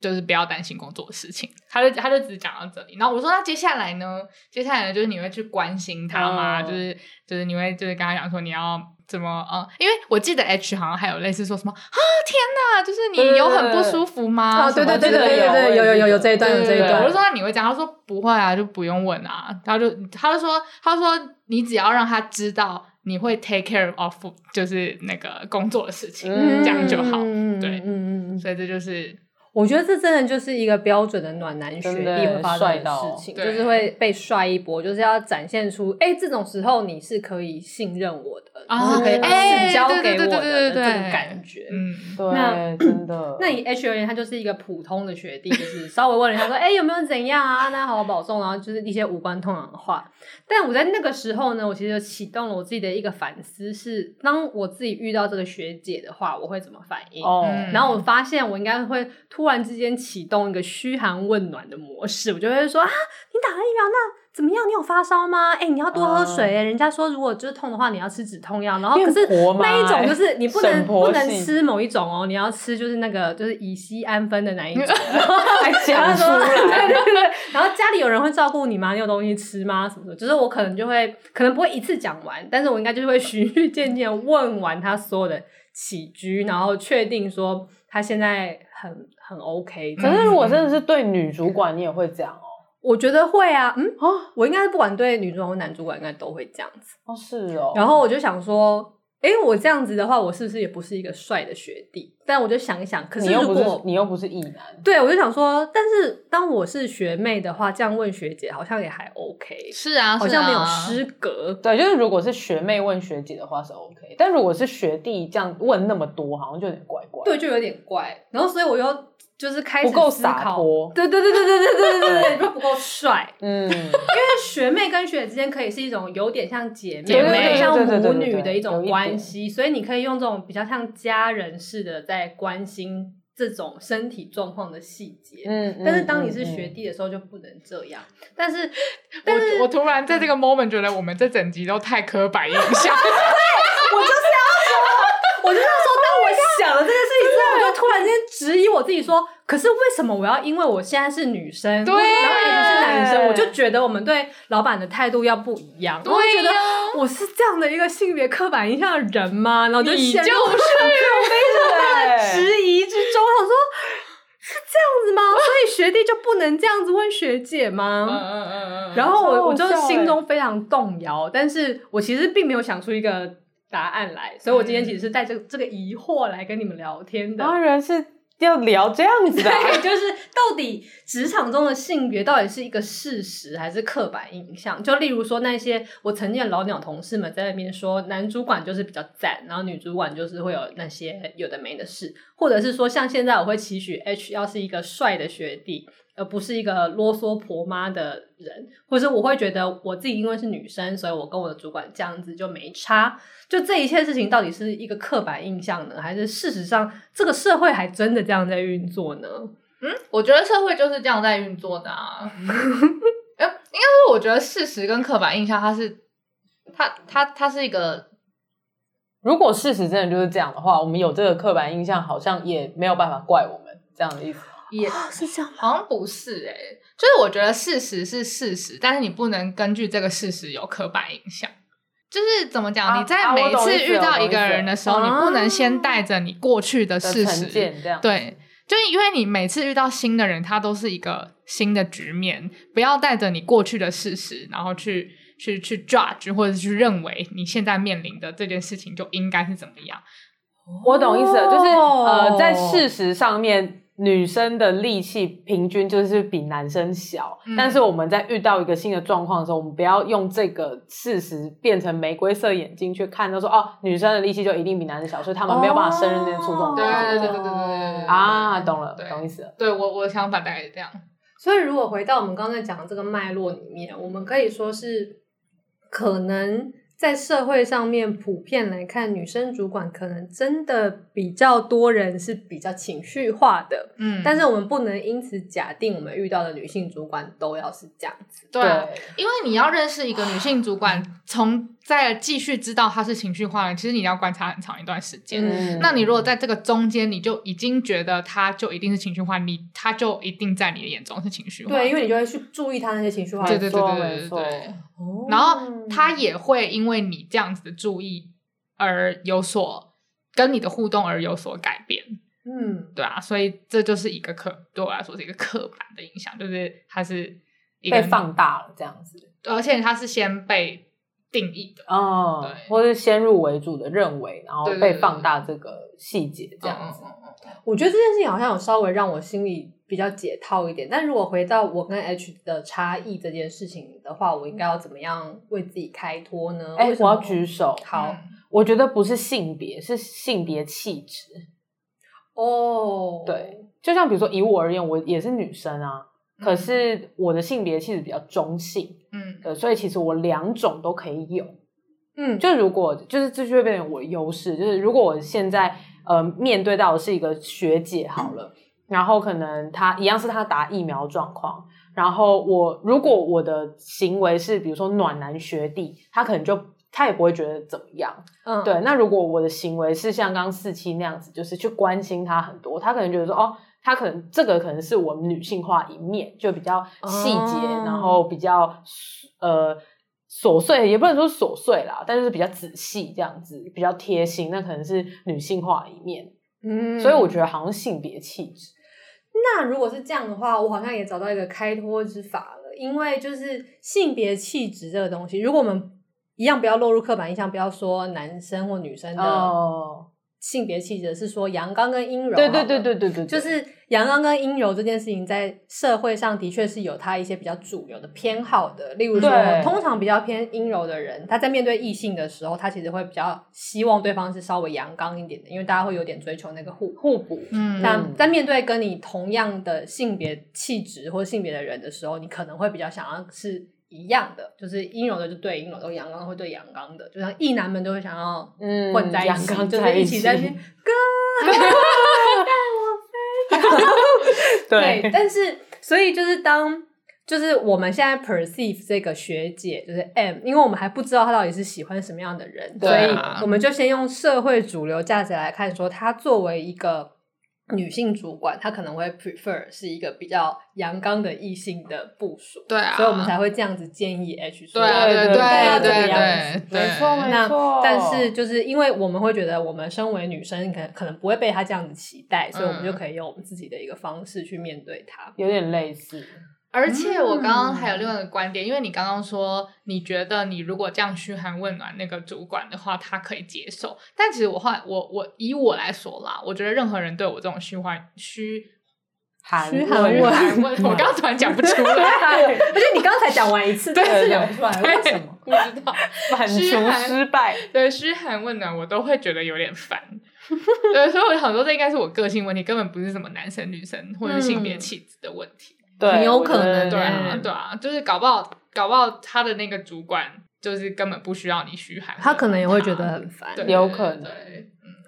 就是不要担心工作的事情。他就他就只讲到这里。然后我说那接下来呢？接下来呢就是你会去关心他吗？嗯、就是就是你会就是跟他讲说你要。怎么啊、嗯？因为我记得 H 好像还有类似说什么啊，天哪，就是你有很不舒服吗？啊，对对对对对对，有有有有这一段有这一段。我就说那你会讲，他说不会啊，就不用问啊。他就他就说他说你只要让他知道你会 take care of 就是那个工作的事情，嗯、这样就好。对，嗯嗯，所以这就是。我觉得这真的就是一个标准的暖男学弟会发生的事情，就是会被帅一波，就是要展现出，哎，这种时候你是可以信任我的，就是可以把事交给我的这种感觉。嗯，对，真的。那你 H 而言，他就是一个普通的学弟，就是稍微问了一下说，哎，有没有怎样啊？那好好保重，然后就是一些无关痛痒的话。但我在那个时候呢，我其实启动了我自己的一个反思，是当我自己遇到这个学姐的话，我会怎么反应？哦，然后我发现我应该会突。突然之间启动一个嘘寒问暖的模式，我就会说啊，你打了疫苗，那怎么样？你有发烧吗？哎、欸，你要多喝水、欸。人家说如果就是痛的话，你要吃止痛药。然后可是那一种就是你不能不能吃某一种哦，你要吃就是那个就是乙醯胺酚的那一种。然后还讲出来，对对对。然后家里有人会照顾你吗？你有东西吃吗？什么的？就是我可能就会可能不会一次讲完，但是我应该就是会循序渐进问完他所有的起居，然后确定说他现在很。很 OK，可是如果真的是对女主管，你也会这样哦？我觉得会啊，嗯啊，我应该是不管对女主管或男主管，应该都会这样子哦。是哦，然后我就想说。哎，我这样子的话，我是不是也不是一个帅的学弟？但我就想一想，可是如果你又不是异男，对，我就想说，但是当我是学妹的话，这样问学姐好像也还 OK。是啊，好像没有失格。对，就是如果是学妹问学姐的话是 OK，但如果是学弟这样问那么多，好像就有点怪怪。对，就有点怪。然后，所以我又。就是开始不够洒脱，对对对对对对对对对，就不够帅。嗯，因为学妹跟学姐之间可以是一种有点像姐妹、有点像母女的一种关系，所以你可以用这种比较像家人似的在关心这种身体状况的细节。嗯，但是当你是学弟的时候就不能这样。但是，但是我我突然在这个 moment 觉得我们这整集都太刻板印象。我就是要说，我就是要说，当我想了这件事情之后，我就突然间质疑我自己说。可是为什么我要因为我现在是女生，对，然后 H 是男生，我就觉得我们对老板的态度要不一样？对，我会觉得我是这样的一个性别刻板印象的人吗？然后就陷入非常大的质疑之中。我想说，是这样子吗？所以学弟就不能这样子问学姐吗？嗯嗯嗯嗯。然后我我就心中非常动摇，但是我其实并没有想出一个答案来，所以我今天其实是带着这个疑惑来跟你们聊天的。当然是。要聊这样子的，对，就是到底职场中的性别到底是一个事实还是刻板印象？就例如说那些我曾经的老鸟同事们在那边说，男主管就是比较赞，然后女主管就是会有那些有的没的事，或者是说像现在我会期许 H 要是一个帅的学弟。而不是一个啰嗦婆妈的人，或者我会觉得我自己因为是女生，所以我跟我的主管这样子就没差。就这一切事情到底是一个刻板印象呢，还是事实上这个社会还真的这样在运作呢？嗯，我觉得社会就是这样在运作的啊。应该说，我觉得事实跟刻板印象，它是它它它是一个。如果事实真的就是这样的话，我们有这个刻板印象，好像也没有办法怪我们这样的意思。也是这样，好像不是哎、欸、就是我觉得事实是事实，但是你不能根据这个事实有刻板印象。就是怎么讲？啊、你在每次遇到一个人的时候，啊、你不能先带着你过去的事实，对，就是因为你每次遇到新的人，他都是一个新的局面，不要带着你过去的事实，然后去去去 judge 或者是去认为你现在面临的这件事情就应该是怎么样。我懂意思了，就是呃，在事实上面。女生的力气平均就是比男生小，嗯、但是我们在遇到一个新的状况的时候，我们不要用这个事实变成玫瑰色眼镜去看，他说哦，女生的力气就一定比男生小，所以他们没有办法胜任这件粗重工作。对对对对对对对啊，懂了，懂意思了。对我我的想法大概是这样。所以如果回到我们刚才讲的这个脉络里面，我们可以说是可能在社会上面普遍来看，女生主管可能真的比较多人是比较情绪化的，嗯，但是我们不能因此假定我们遇到的女性主管都要是这样子，对，因为你要认识一个女性主管，从再继续知道她是情绪化的，其实你要观察很长一段时间。嗯，那你如果在这个中间，你就已经觉得她就一定是情绪化，你她就一定在你的眼中是情绪化，对，因为你就会去注意她那些情绪化，对对对对对对，然后他也会因为你这样子的注意而有所跟你的互动而有所改变，嗯，对啊，所以这就是一个刻对我来说是一个刻板的影响，就是它是被放大了这样子，而且它是先被定义的，哦，对，或是先入为主的认为，然后被放大这个细节这样子。我觉得这件事情好像有稍微让我心里比较解套一点，但如果回到我跟 H 的差异这件事情的话，我应该要怎么样为自己开脱呢？哎、欸，我要举手。好，嗯、我觉得不是性别，是性别气质。哦，对，就像比如说以我而言，我也是女生啊，嗯、可是我的性别气质比较中性，嗯，对，所以其实我两种都可以有。嗯，就如果就是这就会变成我的优势，就是如果我现在。呃，面对到的是一个学姐好了，然后可能他一样是他打疫苗状况，然后我如果我的行为是比如说暖男学弟，他可能就他也不会觉得怎么样，嗯，对。那如果我的行为是像刚刚四七那样子，就是去关心他很多，他可能觉得说哦，他可能这个可能是我们女性化一面，就比较细节，哦、然后比较呃。琐碎也不能说琐碎啦，但是比较仔细这样子，比较贴心，那可能是女性化一面。嗯，所以我觉得好像性别气质。那如果是这样的话，我好像也找到一个开脱之法了，因为就是性别气质这个东西，如果我们一样不要落入刻板印象，不要说男生或女生的。哦性别气质是说阳刚跟阴柔，对对对对对对，就是阳刚跟阴柔这件事情，在社会上的确是有他一些比较主流的偏好的。例如说，通常比较偏阴柔的人，他在面对异性的时候，他其实会比较希望对方是稍微阳刚一点的，因为大家会有点追求那个互互补。嗯，那在面对跟你同样的性别气质或者性别的人的时候，你可能会比较想要是。一样的，就是阴柔的就对阴柔，的阳刚的会对阳刚的，就像异男们都会想要混在一起，嗯、就是一起在那边。对，对，但是所以就是当就是我们现在 perceive 这个学姐就是 M，因为我们还不知道她到底是喜欢什么样的人，对啊、所以我们就先用社会主流价值来看，说她作为一个。女性主管，她可能会 prefer 是一个比较阳刚的异性的部署，对啊，所以我们才会这样子建议 H 说，对对对对对，没错没错。但是就是因为我们会觉得，我们身为女生，可能可能不会被她这样子期待，所以我们就可以用我们自己的一个方式去面对她，有点类似。而且我刚刚还有另外一个观点，嗯、因为你刚刚说你觉得你如果这样嘘寒问暖那个主管的话，他可以接受。但其实我话我我以我来说啦，我觉得任何人对我这种嘘寒嘘寒嘘寒问暖，我刚刚突然讲不出来，而且你刚才讲完一次，对，是讲不出来，为什么？不知道，反求失败。对，嘘寒问暖我都会觉得有点烦。对，所以我想说，这应该是我个性问题，根本不是什么男生女生或者性别气质的问题。很有可能，对啊，对啊，就是搞不好，搞不好他的那个主管就是根本不需要你嘘寒，他可能也会觉得很烦，有可能，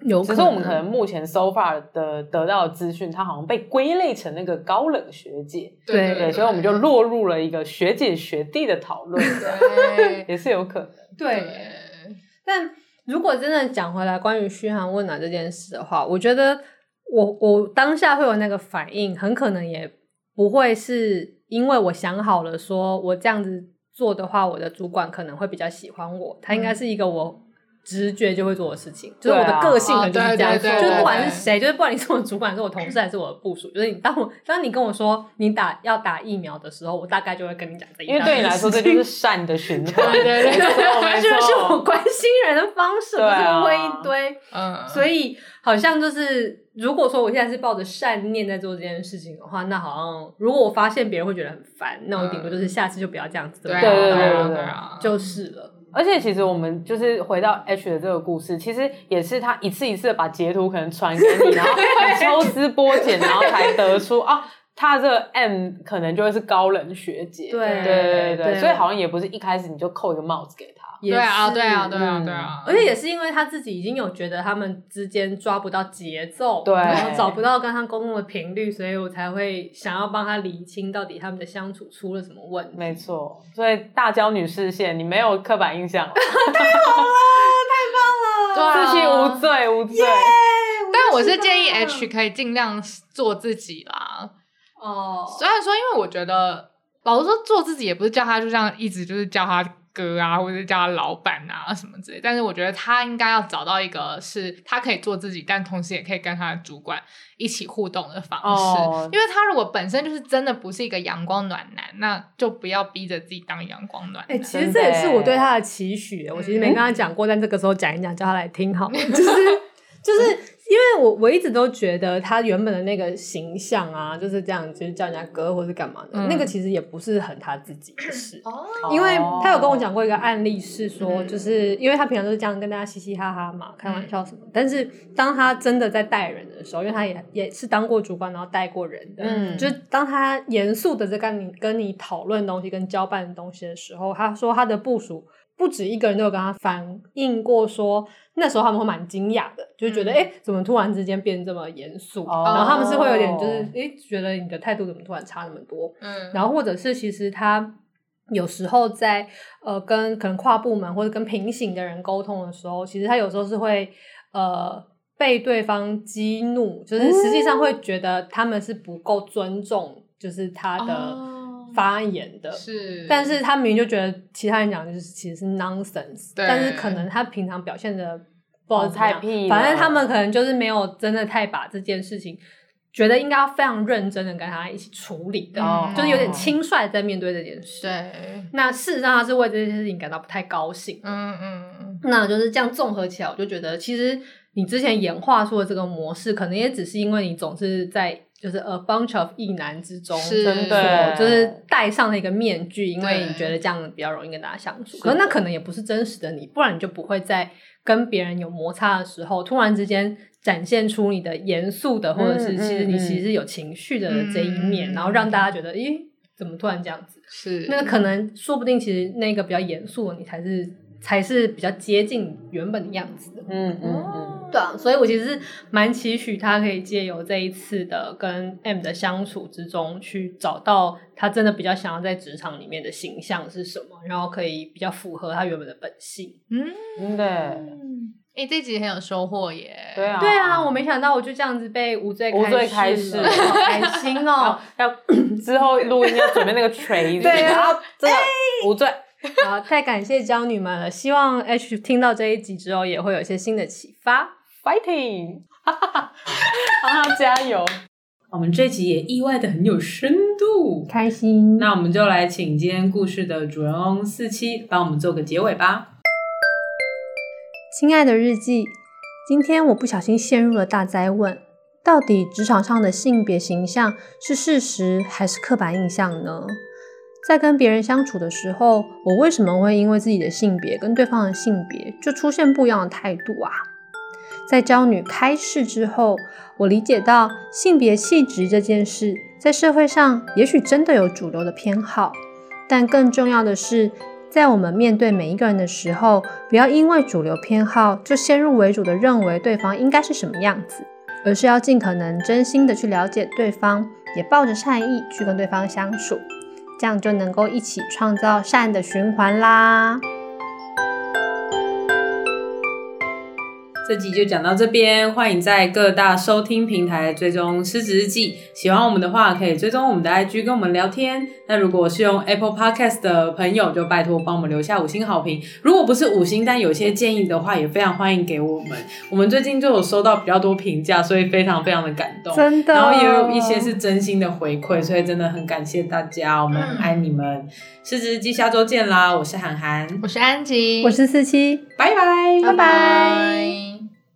有。只是我们可能目前 so far 的得到的资讯，他好像被归类成那个高冷学姐，对对，所以我们就落入了一个学姐学弟的讨论，对，也是有可能。对，但如果真的讲回来，关于嘘寒问暖这件事的话，我觉得我我当下会有那个反应，很可能也。不会是因为我想好了，说我这样子做的话，我的主管可能会比较喜欢我。他应该是一个我直觉就会做的事情，就是我的个性可能就是这样，就是不管是谁，就是不管你是我主管，是我同事，还是我的部属，就是你当我当你跟我说你打要打疫苗的时候，我大概就会跟你讲这一。因为对你来说，这就是善的循 环，对对对，就是我关心人的方式，不是问一堆，嗯，所以好像就是。如果说我现在是抱着善念在做这件事情的话，那好像如果我发现别人会觉得很烦，那我顶多就是下次就不要这样子，对对对对对，就是了。而且其实我们就是回到 H 的这个故事，其实也是他一次一次的把截图可能传给你，然后 抽丝剥茧，然后才得出啊。他这个 M 可能就会是高冷学姐。对对对对，对，所以好像也不是一开始你就扣一个帽子给他。对啊，对啊，对啊，对啊，而且也是因为他自己已经有觉得他们之间抓不到节奏，对，然后找不到跟他沟通的频率，所以我才会想要帮他理清到底他们的相处出了什么问题。没错，所以大娇女视线，你没有刻板印象，太好了，太棒了，自信无罪，无罪。但我是建议 H 可以尽量做自己啦。哦，虽然说，因为我觉得老实说做自己也不是叫他就这样一直就是叫他。哥啊，或者叫他老板啊什么之类，但是我觉得他应该要找到一个是他可以做自己，但同时也可以跟他的主管一起互动的方式。哦、因为他如果本身就是真的不是一个阳光暖男，那就不要逼着自己当阳光暖男。哎、欸，其实这也是我对他的期许。我其实没跟他讲过，嗯、但这个时候讲一讲，叫他来听好，就是就是。因为我我一直都觉得他原本的那个形象啊，就是这样，就是叫人家哥或是干嘛的，嗯、那个其实也不是很他自己的事。哦，因为他有跟我讲过一个案例，是说，就是因为他平常都是这样跟大家嘻嘻哈哈嘛，开玩笑什么。嗯、但是当他真的在带人的时候，因为他也也是当过主管，然后带过人的，嗯，就是当他严肃的在跟你跟你讨论东西、跟交办的东西的时候，他说他的部署。不止一个人都有跟他反映过说，说那时候他们会蛮惊讶的，就是觉得哎、嗯，怎么突然之间变这么严肃？哦、然后他们是会有点就是哎，觉得你的态度怎么突然差那么多？嗯，然后或者是其实他有时候在呃跟可能跨部门或者跟平行的人沟通的时候，其实他有时候是会呃被对方激怒，就是实际上会觉得他们是不够尊重，就是他的。哦发言的是，但是他明明就觉得其他人讲的就是其实是 nonsense，对但是可能他平常表现的不太屁，反正他们可能就是没有真的太把这件事情觉得应该要非常认真的跟他一起处理的，嗯、就是有点轻率在面对这件事。对，那事实上他是为这件事情感到不太高兴。嗯嗯，那就是这样综合起来，我就觉得其实你之前演化出的这个模式，可能也只是因为你总是在。就是 a bunch of 异男之中，是真的，就是戴上了一个面具，因为你觉得这样比较容易跟大家相处。可是那可能也不是真实的你，不然你就不会在跟别人有摩擦的时候，突然之间展现出你的严肃的，或者是其实你其实有情绪的这一面，然后让大家觉得，咦，怎么突然这样子？是，那可能说不定其实那个比较严肃的你才是。才是比较接近原本的样子的，嗯嗯嗯，对啊，所以我其实是蛮期许他可以借由这一次的跟 M 的相处之中，去找到他真的比较想要在职场里面的形象是什么，然后可以比较符合他原本的本性。嗯，对，哎，这集很有收获耶。对啊，对啊，我没想到我就这样子被无罪无罪开始，好开心哦！要 之后录音要准备那个锤子，对啊，真的无罪。好，太感谢娇女们了！希望 H 听到这一集之后也会有一些新的启发。Fighting，哈哈哈，好好加油！我们这集也意外的很有深度，开心。那我们就来请今天故事的主人翁四七帮我们做个结尾吧。亲爱的日记，今天我不小心陷入了大灾问：到底职场上的性别形象是事实还是刻板印象呢？在跟别人相处的时候，我为什么会因为自己的性别跟对方的性别就出现不一样的态度啊？在骄女开释之后，我理解到性别气质这件事，在社会上也许真的有主流的偏好，但更重要的是，在我们面对每一个人的时候，不要因为主流偏好就先入为主的认为对方应该是什么样子，而是要尽可能真心的去了解对方，也抱着善意去跟对方相处。这样就能够一起创造善的循环啦。这集就讲到这边，欢迎在各大收听平台追踪《失职日记》。喜欢我们的话，可以追踪我们的 IG 跟我们聊天。那如果是用 Apple Podcast 的朋友，就拜托帮我们留下五星好评。如果不是五星，但有些建议的话，也非常欢迎给我们。我们最近就有收到比较多评价，所以非常非常的感动。真的，然后也有一些是真心的回馈，所以真的很感谢大家，我们爱你们。嗯、失职日记下周见啦！我是涵涵，我是安吉，我是四七，拜拜，拜拜。